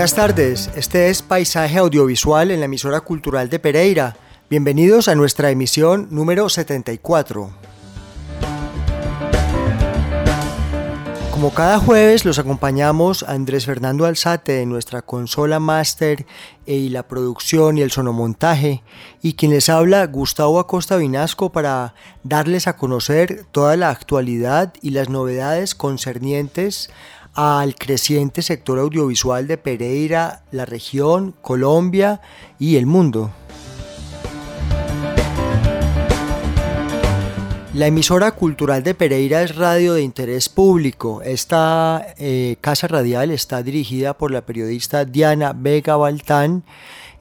Buenas tardes, este es Paisaje Audiovisual en la emisora cultural de Pereira. Bienvenidos a nuestra emisión número 74. Como cada jueves los acompañamos Andrés Fernando Alzate en nuestra consola máster y la producción y el sonomontaje y quien les habla Gustavo Acosta Vinasco para darles a conocer toda la actualidad y las novedades concernientes al creciente sector audiovisual de Pereira, la región, Colombia y el mundo. La emisora cultural de Pereira es radio de interés público. Esta eh, casa radial está dirigida por la periodista Diana Vega Baltán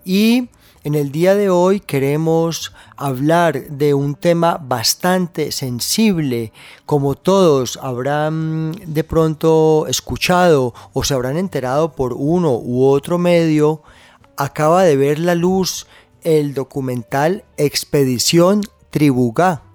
y en el día de hoy queremos hablar de un tema bastante sensible, como todos habrán de pronto escuchado o se habrán enterado por uno u otro medio, acaba de ver la luz el documental Expedición Tribugá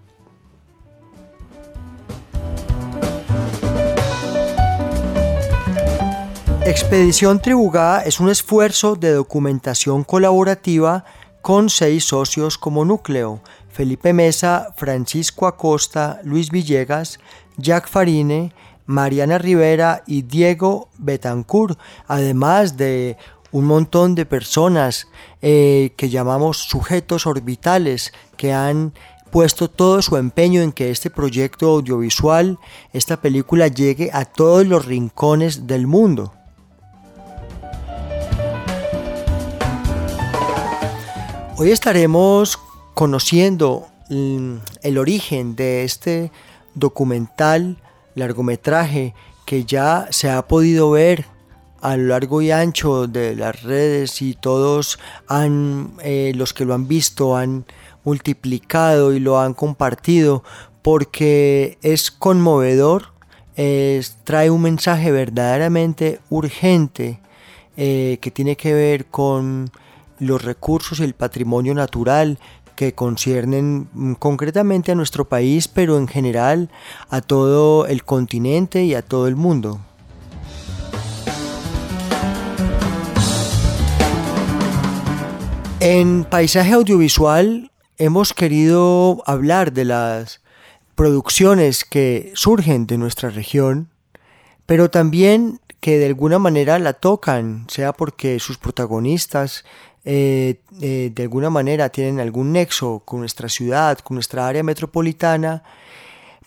Expedición Tribugá es un esfuerzo de documentación colaborativa con seis socios como núcleo, Felipe Mesa, Francisco Acosta, Luis Villegas, Jack Farine, Mariana Rivera y Diego Betancourt, además de un montón de personas eh, que llamamos sujetos orbitales que han puesto todo su empeño en que este proyecto audiovisual, esta película llegue a todos los rincones del mundo. Hoy estaremos conociendo mm, el origen de este documental, largometraje, que ya se ha podido ver a lo largo y ancho de las redes y todos han, eh, los que lo han visto han multiplicado y lo han compartido porque es conmovedor, trae un mensaje verdaderamente urgente eh, que tiene que ver con los recursos y el patrimonio natural que conciernen mm, concretamente a nuestro país, pero en general a todo el continente y a todo el mundo. En Paisaje Audiovisual hemos querido hablar de las producciones que surgen de nuestra región, pero también que de alguna manera la tocan, sea porque sus protagonistas eh, eh, de alguna manera tienen algún nexo con nuestra ciudad, con nuestra área metropolitana,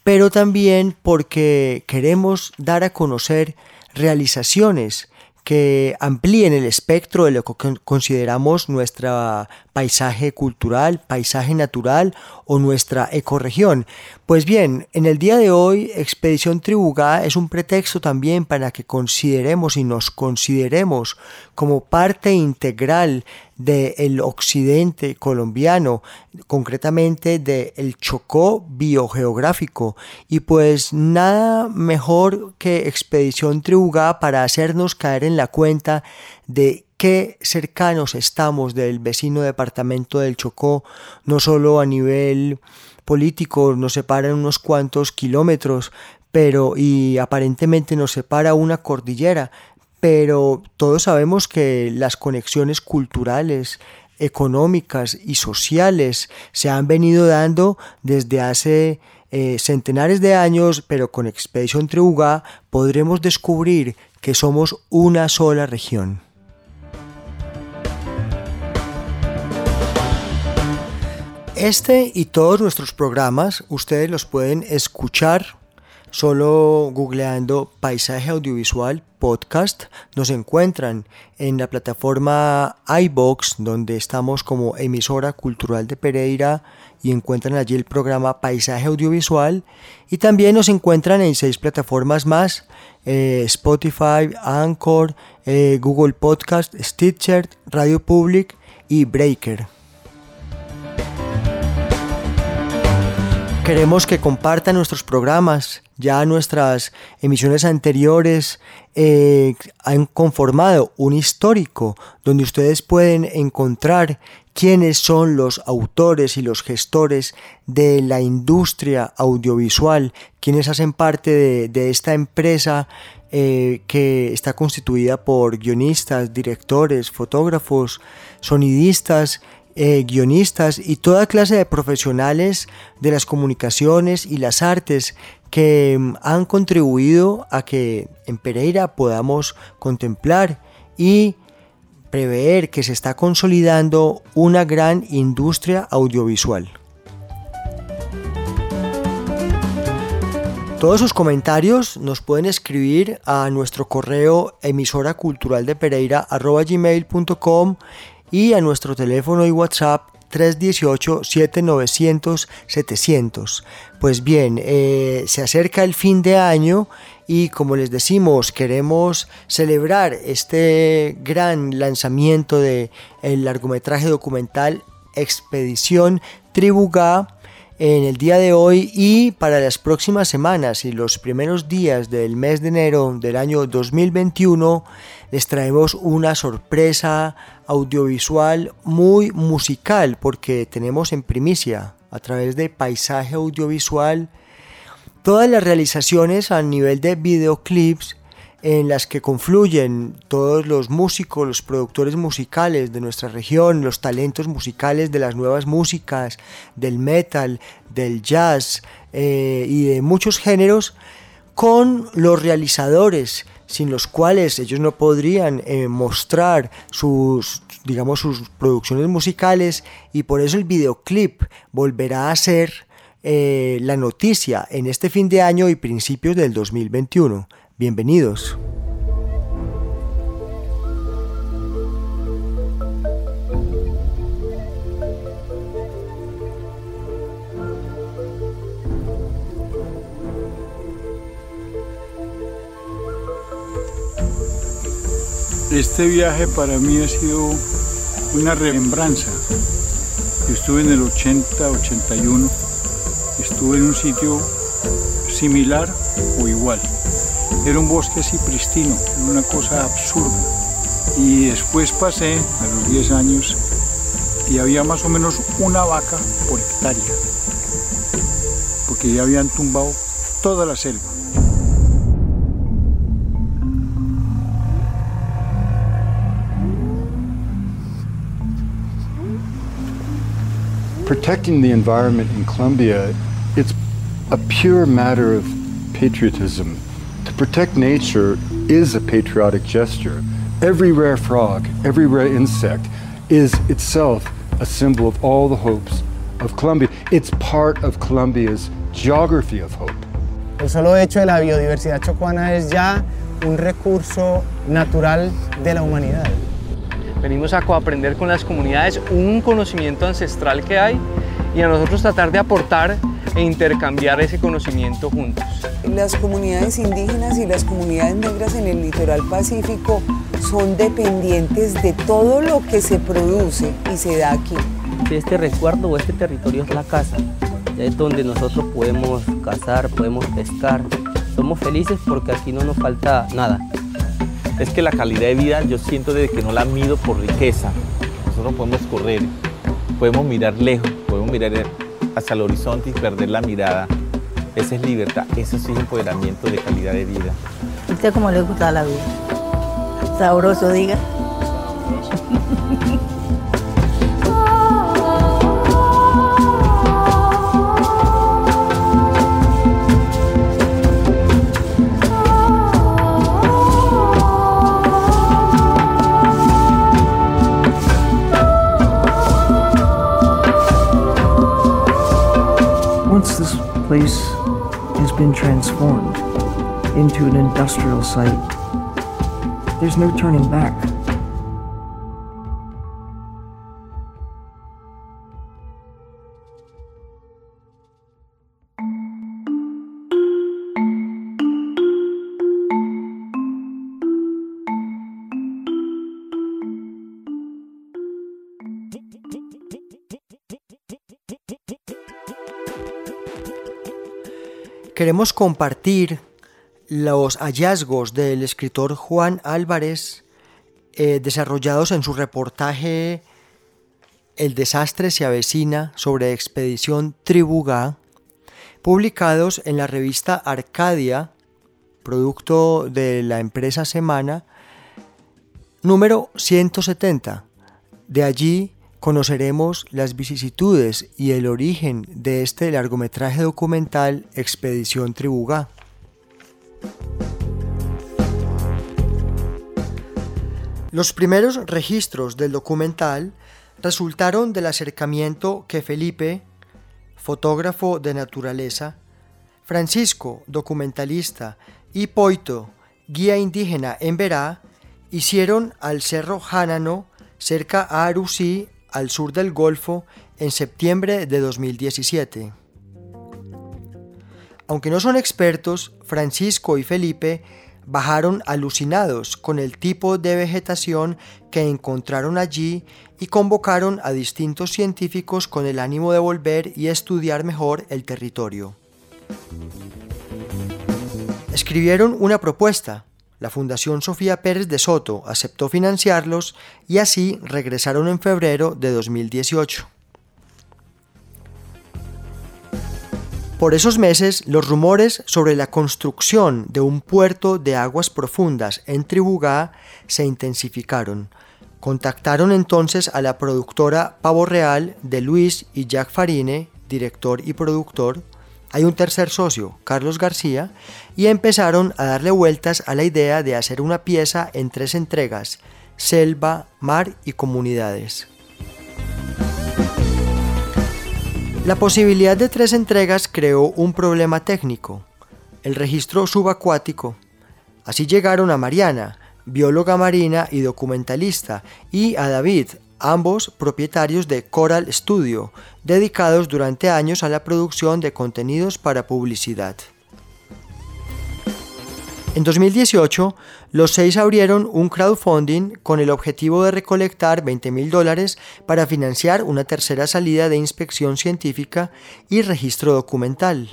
pero también porque queremos dar a conocer realizaciones que amplíen el espectro de lo que consideramos nuestro paisaje cultural, paisaje natural o nuestra ecorregión. Pues bien, en el día de hoy Expedición Tribugá es un pretexto también para que consideremos y nos consideremos como parte integral del occidente colombiano, concretamente del Chocó biogeográfico. Y pues nada mejor que Expedición Tribugá para hacernos caer en la cuenta de qué cercanos estamos del vecino departamento del Chocó, no solo a nivel político, nos separan unos cuantos kilómetros, pero y aparentemente nos separa una cordillera, pero todos sabemos que las conexiones culturales, económicas y sociales se han venido dando desde hace eh, centenares de años, pero con Expedición Treugá podremos descubrir que somos una sola región. Este y todos nuestros programas ustedes los pueden escuchar Solo googleando Paisaje Audiovisual Podcast nos encuentran en la plataforma iBox, donde estamos como emisora cultural de Pereira y encuentran allí el programa Paisaje Audiovisual. Y también nos encuentran en seis plataformas más, eh, Spotify, Anchor, eh, Google Podcast, Stitcher, Radio Public y Breaker. Queremos que compartan nuestros programas. Ya nuestras emisiones anteriores eh, han conformado un histórico donde ustedes pueden encontrar quiénes son los autores y los gestores de la industria audiovisual, quienes hacen parte de, esta empresa eh, que está constituida por guionistas, directores, fotógrafos, sonidistas, eh, guionistas y toda clase de profesionales de las comunicaciones y las artes que mm, han contribuido a que en Pereira podamos contemplar y prever que se está consolidando una gran industria audiovisual. Todos sus comentarios nos pueden escribir a nuestro correo emisora cultural de Pereira gmail.com y a nuestro teléfono y WhatsApp 318-7900-700. Pues bien, eh, se acerca el fin de año y como les decimos, queremos celebrar este gran lanzamiento de el largometraje documental Expedición Tribugá en el día de hoy y para las próximas semanas y los primeros días del mes de enero del año 2021 les traemos una sorpresa audiovisual muy musical porque tenemos en primicia a través de paisaje audiovisual todas las realizaciones a nivel de videoclips en las que confluyen todos los músicos, los productores musicales de nuestra región, los talentos musicales de las nuevas músicas, del metal, del jazz eh, y de muchos géneros, con los realizadores sin los cuales ellos no podrían eh, mostrar sus digamos sus producciones musicales y por eso el videoclip volverá a ser eh, la noticia en este fin de año y principios del 2021. Bienvenidos. Este viaje para mí ha sido una remembranza. Estuve en el 80-81, estuve en un sitio similar o igual. Era un bosque así pristino, una cosa absurda. Y después pasé a los 10 años y había más o menos una vaca por hectárea, porque ya habían tumbado toda la selva. Protecting the environment in Colombia, it's a pure matter of patriotism. To protect nature is a patriotic gesture. Every rare frog, every rare insect is itself a symbol of all the hopes of Colombia. It's part of Colombia's geography of hope. El solo hecho de la biodiversidad chocuana es ya un recurso natural de la humanidad. Venimos a coaprender con las comunidades un conocimiento ancestral que hay y a nosotros tratar de aportar e intercambiar ese conocimiento juntos. Las comunidades indígenas y las comunidades negras en el litoral pacífico son dependientes de todo lo que se produce y se da aquí. Este resguardo o este territorio es la casa, es donde nosotros podemos cazar, podemos pescar. Somos felices porque aquí no nos falta nada es que la calidad de vida yo siento desde que no la mido por riqueza. Nosotros podemos correr, podemos mirar lejos, podemos mirar hacia el horizonte y perder la mirada. Esa es libertad, eso es empoderamiento de calidad de vida. ¿Usted cómo le gusta la vida? Sabroso, diga. transformed into an industrial site. There's no turning back. Queremos compartir los hallazgos del escritor Juan Álvarez eh, desarrollados en su reportaje El desastre se avecina sobre expedición Tribugá, publicados en la revista Arcadia, producto de la empresa Semana, número 170. De allí conoceremos las vicisitudes y el origen de este largometraje documental Expedición Tribugá. Los primeros registros del documental resultaron del acercamiento que Felipe, fotógrafo de naturaleza, Francisco, documentalista, y Poito, guía indígena en Verá, hicieron al Cerro Jánano cerca a Arusí al sur del Golfo en septiembre de 2017. Aunque no son expertos, Francisco y Felipe bajaron alucinados con el tipo de vegetación que encontraron allí y convocaron a distintos científicos con el ánimo de volver y estudiar mejor el territorio. Escribieron una propuesta, la Fundación Sofía Pérez de Soto aceptó financiarlos y así regresaron en febrero de 2018. Por esos meses, los rumores sobre la construcción de un puerto de aguas profundas en Tribugá se intensificaron. Contactaron entonces a la productora Pavo Real de Luis y Jack Farine, director y productor, hay un tercer socio, Carlos García, y empezaron a darle vueltas a la idea de hacer una pieza en tres entregas, selva, mar y comunidades. La posibilidad de tres entregas creó un problema técnico, el registro subacuático. Así llegaron a Mariana, bióloga marina y documentalista, y a David, ambos propietarios de Coral Studio, dedicados durante años a la producción de contenidos para publicidad. En 2018, los seis abrieron un crowdfunding con el objetivo de recolectar 20 mil dólares para financiar una tercera salida de inspección científica y registro documental.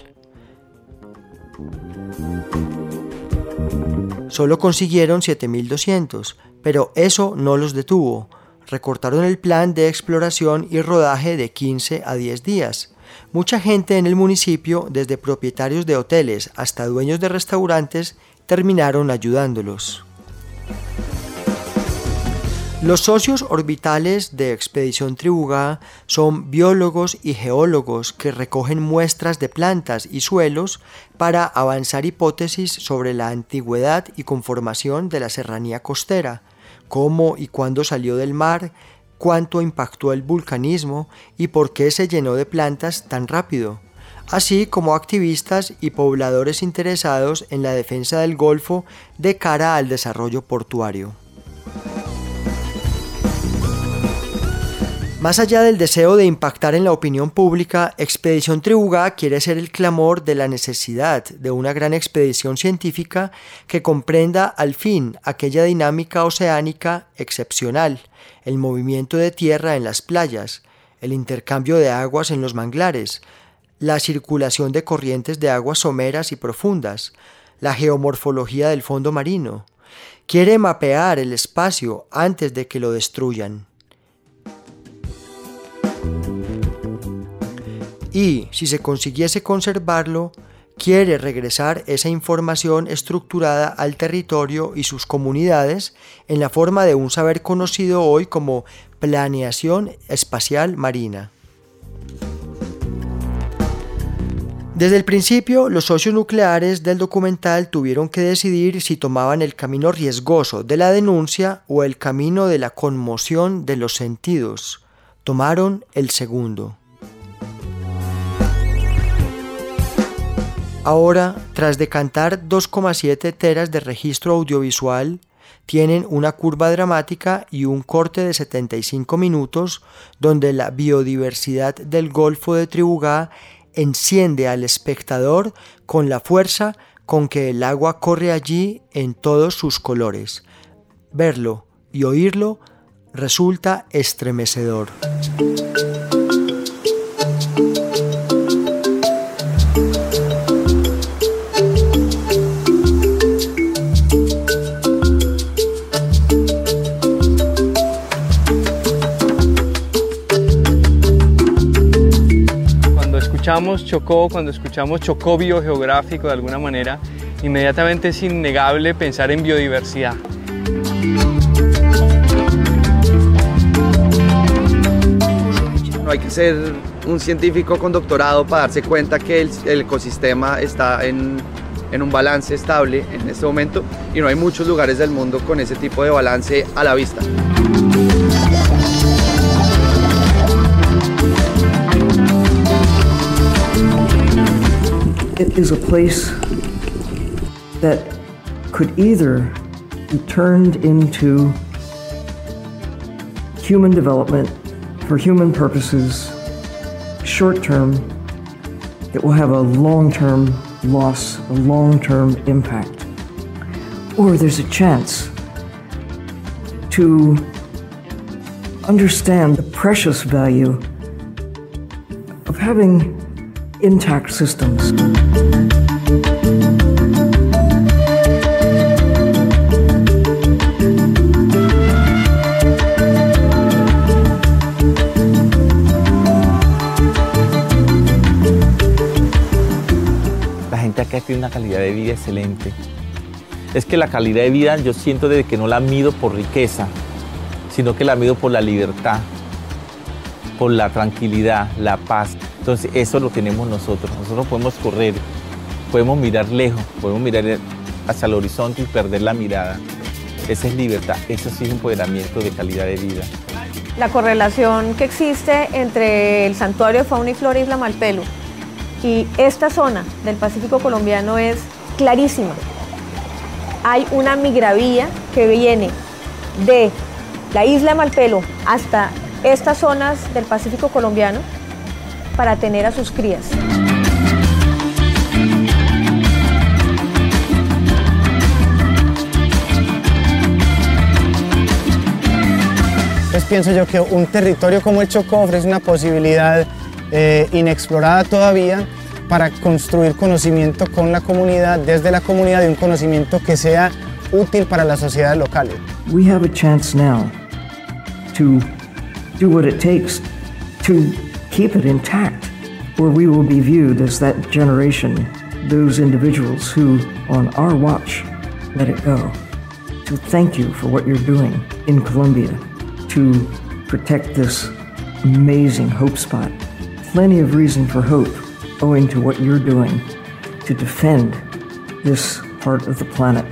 Solo consiguieron 7.200, pero eso no los detuvo recortaron el plan de exploración y rodaje de 15 a 10 días. Mucha gente en el municipio, desde propietarios de hoteles hasta dueños de restaurantes, terminaron ayudándolos. Los socios orbitales de Expedición Tribugá son biólogos y geólogos que recogen muestras de plantas y suelos para avanzar hipótesis sobre la antigüedad y conformación de la serranía costera, cómo y cuándo salió del mar, cuánto impactó el vulcanismo y por qué se llenó de plantas tan rápido, así como activistas y pobladores interesados en la defensa del Golfo de cara al desarrollo portuario. Más allá del deseo de impactar en la opinión pública, Expedición Tribugá quiere ser el clamor de la necesidad de una gran expedición científica que comprenda al fin aquella dinámica oceánica excepcional, el movimiento de tierra en las playas, el intercambio de aguas en los manglares, la circulación de corrientes de aguas someras y profundas, la geomorfología del fondo marino. Quiere mapear el espacio antes de que lo destruyan. Y, si se consiguiese conservarlo, quiere regresar esa información estructurada al territorio y sus comunidades en la forma de un saber conocido hoy como planeación espacial marina. Desde el principio, los socios nucleares del documental tuvieron que decidir si tomaban el camino riesgoso de la denuncia o el camino de la conmoción de los sentidos. Tomaron el segundo. Ahora, tras decantar 2,7 teras de registro audiovisual, tienen una curva dramática y un corte de 75 minutos donde la biodiversidad del Golfo de Tribugá enciende al espectador con la fuerza con que el agua corre allí en todos sus colores. Verlo y oírlo resulta estremecedor. Escuchamos Chocó, cuando escuchamos Chocó biogeográfico de alguna manera, inmediatamente es innegable pensar en biodiversidad. No hay que ser un científico con doctorado para darse cuenta que el, ecosistema está en, en un balance estable en este momento y no hay muchos lugares del mundo con ese tipo de balance a la vista. It is a place that could either be turned into human development for human purposes, short term, it will have a long term loss, a long term impact. Or there's a chance to understand the precious value of having intact systems. La gente acá tiene una calidad de vida excelente. Es que la calidad de vida yo siento desde que no la mido por riqueza, sino que la mido por la libertad, por la tranquilidad, la paz. Entonces eso lo tenemos nosotros. Nosotros podemos correr, podemos mirar lejos, podemos mirar hacia el horizonte y perder la mirada. Esa es libertad, eso sí es empoderamiento de calidad de vida. La correlación que existe entre el santuario de fauna y flora Isla Malpelo y esta zona del Pacífico colombiano es clarísima. Hay una migravía que viene de la isla Malpelo hasta estas zonas del Pacífico colombiano para tener a sus crías. Pues pienso yo que un territorio como el Chocó ofrece una posibilidad eh, inexplorada todavía para construir conocimiento con la comunidad, desde la comunidad, y un conocimiento que sea útil para las sociedades locales. We have a chance now to do what it takes to keep it intact, or we will be viewed as that generation, those individuals who, on our watch, let it go. To thank you for what you're doing in Colombia to protect this amazing hope spot. Plenty of reason for hope owing to what you're doing to defend this part of the planet.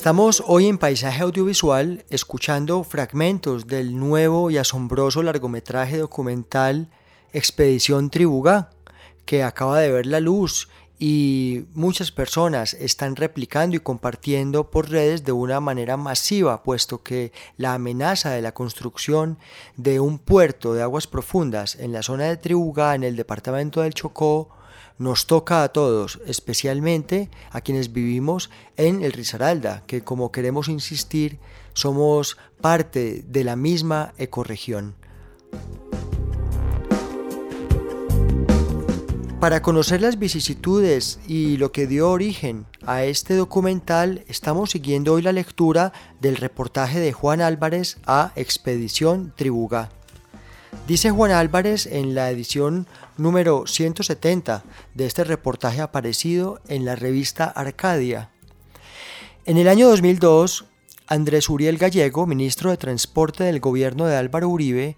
Estamos hoy en Paisaje Audiovisual escuchando fragmentos del nuevo y asombroso largometraje documental Expedición Tribugá, que acaba de ver la luz y muchas personas están replicando y compartiendo por redes de una manera masiva, puesto que la amenaza de la construcción de un puerto de aguas profundas en la zona de Tribugá, en el departamento del Chocó, nos toca a todos, especialmente a quienes vivimos en el Risaralda, que como queremos insistir, somos parte de la misma ecorregión. Para conocer las vicisitudes y lo que dio origen a este documental, estamos siguiendo hoy la lectura del reportaje de Juan Álvarez a Expedición Tribugá. Dice Juan Álvarez en la edición número 170 de este reportaje aparecido en la revista Arcadia. En el año 2002, Andrés Uriel Gallego, ministro de Transporte del gobierno de Álvaro Uribe,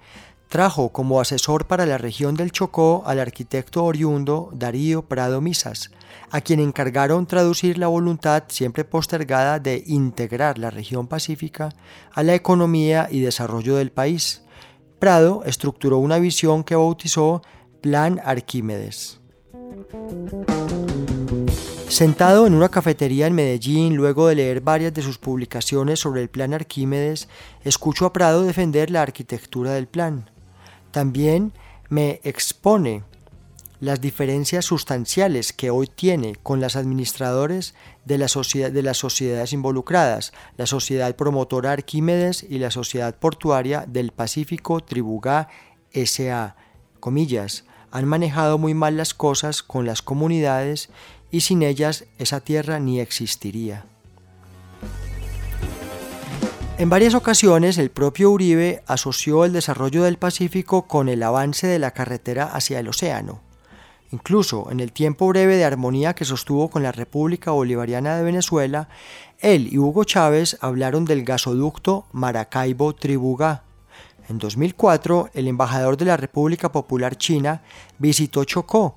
trajo como asesor para la región del Chocó al arquitecto oriundo Darío Prado Misas, a quien encargaron traducir la voluntad siempre postergada de integrar la región pacífica a la economía y desarrollo del país. Prado estructuró una visión que bautizó Plan Arquímedes. Sentado en una cafetería en Medellín, luego de leer varias de sus publicaciones sobre el plan Arquímedes, escucho a Prado defender la arquitectura del plan. También me expone las diferencias sustanciales que hoy tiene con las administradores de, la de las sociedades involucradas, la Sociedad Promotora Arquímedes y la Sociedad Portuaria del Pacífico Tribugá S.A. Comillas, han manejado muy mal las cosas con las comunidades y sin ellas esa tierra ni existiría. En varias ocasiones el propio Uribe asoció el desarrollo del Pacífico con el avance de la carretera hacia el océano. Incluso en el tiempo breve de armonía que sostuvo con la República Bolivariana de Venezuela, él y Hugo Chávez hablaron del gasoducto Maracaibo-Tribugá. En 2004, el embajador de la República Popular China visitó Chocó.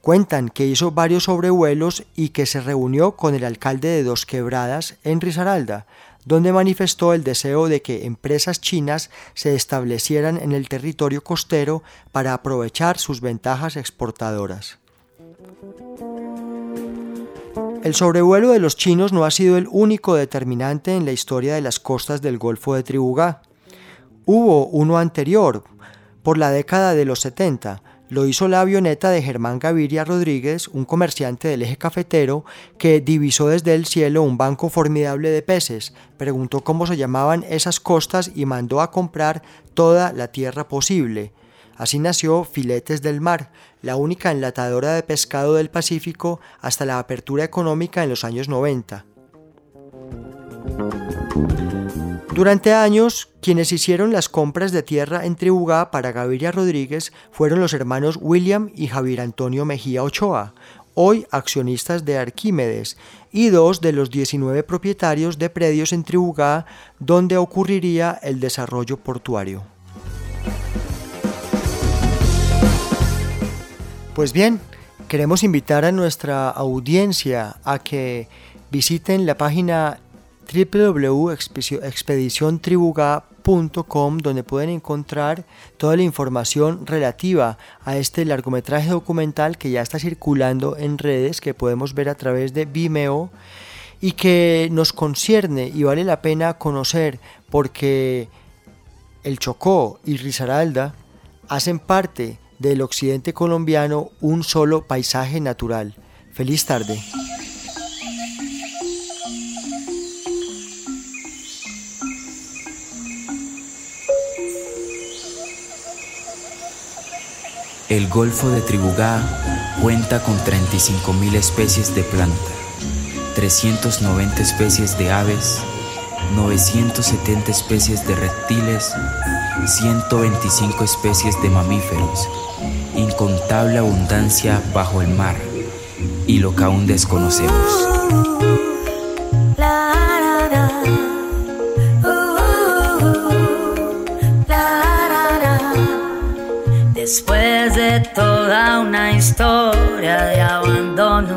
Cuentan que hizo varios sobrevuelos y que se reunió con el alcalde de Dos Quebradas en Risaralda, donde manifestó el deseo de que empresas chinas se establecieran en el territorio costero para aprovechar sus ventajas exportadoras. El sobrevuelo de los chinos no ha sido el único determinante en la historia de las costas del Golfo de Tribugá. Hubo uno anterior, por la década de los 70, lo hizo la avioneta de Germán Gaviria Rodríguez, un comerciante del eje cafetero, que divisó desde el cielo un banco formidable de peces, preguntó cómo se llamaban esas costas y mandó a comprar toda la tierra posible. Así nació Filetes del Mar, la única enlatadora de pescado del Pacífico hasta la apertura económica en los años 90. Durante años, quienes hicieron las compras de tierra en Tribugá para Gaviria Rodríguez fueron los hermanos William y Javier Antonio Mejía Ochoa, hoy accionistas de Arquímedes, y dos de los 19 propietarios de predios en Tribugá donde ocurriría el desarrollo portuario. Pues bien, queremos invitar a nuestra audiencia a que visiten la página www.expediciontribuga.com donde pueden encontrar toda la información relativa a este largometraje documental que ya está circulando en redes que podemos ver a través de Vimeo y que nos concierne y vale la pena conocer porque el Chocó y Risaralda hacen parte del occidente colombiano un solo paisaje natural. Feliz tarde. El Golfo de Tribugá cuenta con 35.000 especies de planta, 390 especies de aves, 970 especies de reptiles, 125 especies de mamíferos, incontable abundancia bajo el mar y lo que aún desconocemos. Toda una historia de abandono,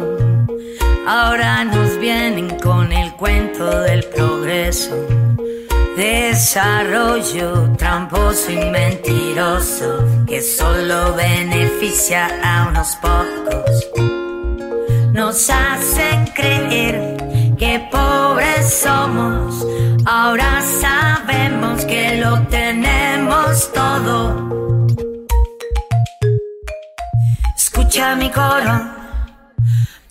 ahora nos vienen con el cuento del progreso. Desarrollo tramposo y mentiroso que solo beneficia a unos pocos. Nos hace creer que pobres somos, ahora sabemos que lo tenemos todo escucha mi coro.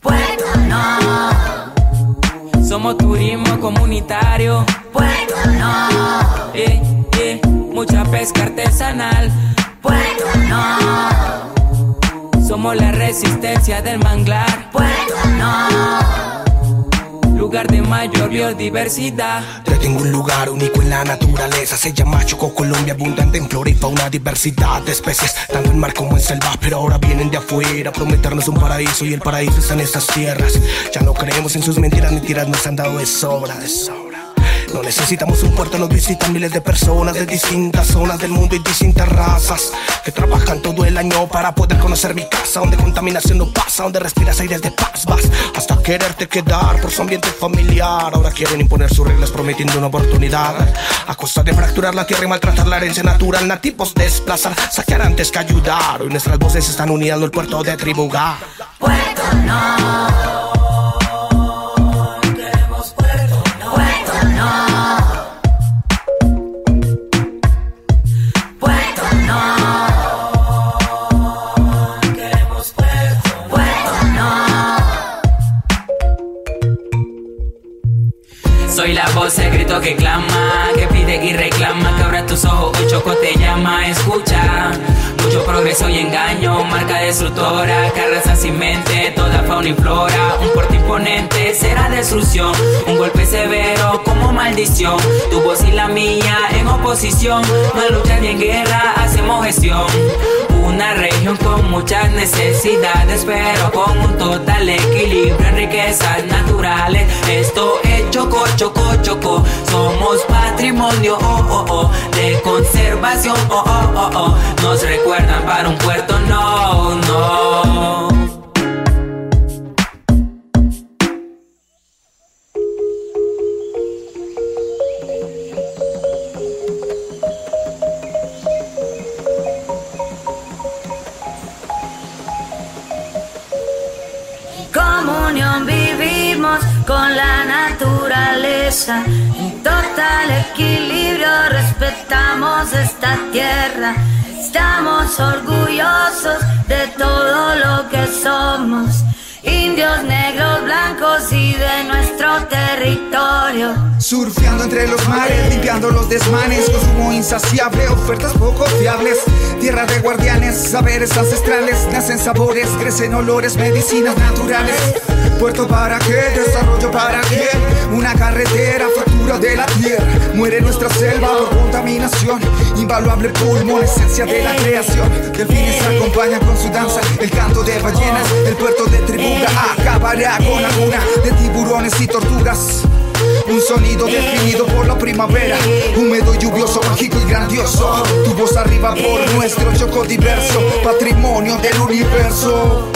Puerto no. Somos turismo comunitario. Puerto no. Eh, eh, mucha pesca artesanal. Puerto no. Somos la resistencia del manglar. Puerto no lugar de mayor biodiversidad. Yo tengo un lugar único en la naturaleza, se llama Choco Colombia, abundante en flora y fauna, diversidad de especies, tanto en mar como en selva, pero ahora vienen de afuera a prometernos un paraíso y el paraíso está en estas tierras. Ya no creemos en sus mentiras, mentiras nos han dado de sobra, de sobra. No necesitamos un puerto, nos visitan miles de personas de distintas zonas del mundo y distintas razas que trabajan todo el año para poder conocer mi casa, donde contaminación no pasa, donde respiras aires de paz, vas hasta quererte quedar por su ambiente familiar. Ahora quieren imponer sus reglas prometiendo una oportunidad a costa de fracturar la tierra y maltratar la herencia natural, nativos desplazar, saquear antes que ayudar. Hoy nuestras voces están unidas el puerto de Tribugar. Puerto no. En oposición, no lucha ni en guerra, hacemos gestión. Una región con muchas necesidades, pero con un total equilibrio en riquezas naturales. Esto es Choco, Choco, Choco. Somos patrimonio oh, oh, oh, de conservación. Oh, oh, oh, oh. Nos recuerdan para un puerto, no, no. En total equilibrio respetamos esta tierra. Estamos orgullosos de todo lo que somos. Indios, negros, blancos y de nuestro territorio. Surfeando entre los mares, limpiando los desmanes, consumo insaciable, ofertas poco fiables. Tierra de guardianes, saberes ancestrales, nacen sabores, crecen olores, medicinas naturales. Puerto para qué, desarrollo para qué, una carretera, fractura de la tierra. Muere nuestra selva por contaminación, invaluable pulmón, esencia de la creación. Delfines acompañan con su danza, el canto de ballenas, el puerto de Tribuga acabará con alguna de tiburones y tortugas. Un sonido definido por la primavera, húmedo, lluvioso, mágico y grandioso. Tu voz arriba por nuestro choco diverso, patrimonio del universo.